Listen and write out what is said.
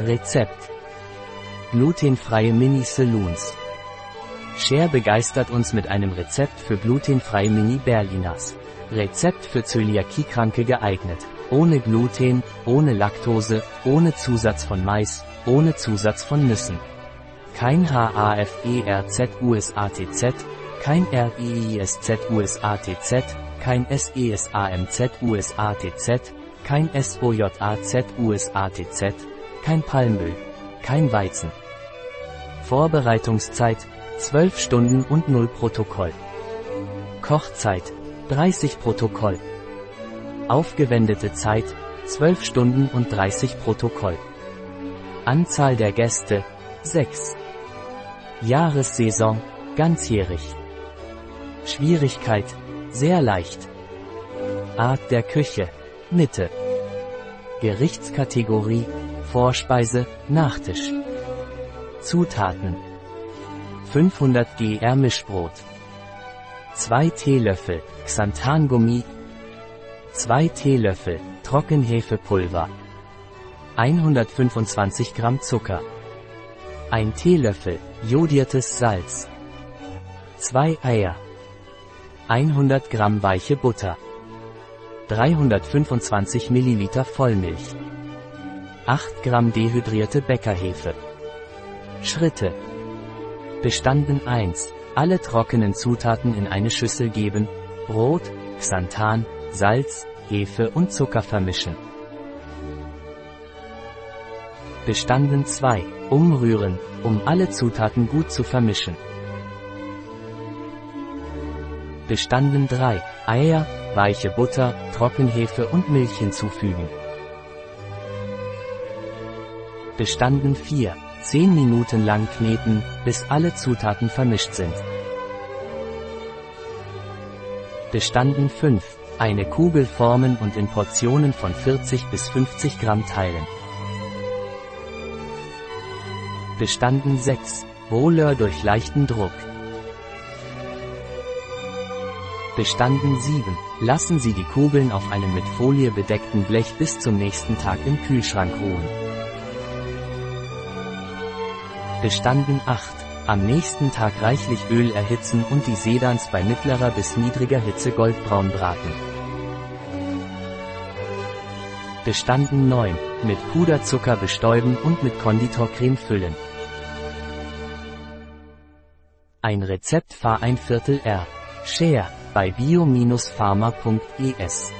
Rezept. Glutenfreie Mini-Saloons. Cher begeistert uns mit einem Rezept für glutenfreie Mini-Berliners. Rezept für Zöliakie-Kranke geeignet. Ohne Gluten, ohne Laktose, ohne Zusatz von Mais, ohne Zusatz von Nüssen. Kein HAFERZUSATZ, kein RIISZUSATZ, kein SESAMZUSATZ, kein SOJAZUSATZ, kein Palmöl, kein Weizen. Vorbereitungszeit 12 Stunden und 0 Protokoll. Kochzeit 30 Protokoll. Aufgewendete Zeit 12 Stunden und 30 Protokoll. Anzahl der Gäste 6. Jahressaison ganzjährig. Schwierigkeit sehr leicht. Art der Küche Mitte. Gerichtskategorie Vorspeise, Nachtisch. Zutaten. 500 gr Mischbrot. 2 Teelöffel Xanthangummi 2 Teelöffel Trockenhefepulver. 125 Gramm Zucker. 1 Teelöffel jodiertes Salz. 2 Eier. 100 Gramm weiche Butter. 325 Milliliter Vollmilch 8 Gramm dehydrierte Bäckerhefe. Schritte. Bestanden 1. Alle trockenen Zutaten in eine Schüssel geben, Brot, Xanthan, Salz, Hefe und Zucker vermischen. Bestanden 2. Umrühren, um alle Zutaten gut zu vermischen. Bestanden 3. Eier, weiche Butter, Trockenhefe und Milch hinzufügen. Bestanden 4. 10 Minuten lang kneten, bis alle Zutaten vermischt sind. Bestanden 5. Eine Kugel formen und in Portionen von 40 bis 50 Gramm teilen. Bestanden 6. Roller durch leichten Druck. Bestanden 7. Lassen Sie die Kugeln auf einem mit Folie bedeckten Blech bis zum nächsten Tag im Kühlschrank ruhen. Bestanden 8. Am nächsten Tag reichlich Öl erhitzen und die Sedans bei mittlerer bis niedriger Hitze goldbraun braten. Bestanden 9. Mit Puderzucker bestäuben und mit Konditorcreme füllen. Ein Rezept Fahr ein Viertel R. Share bei bio-pharma.es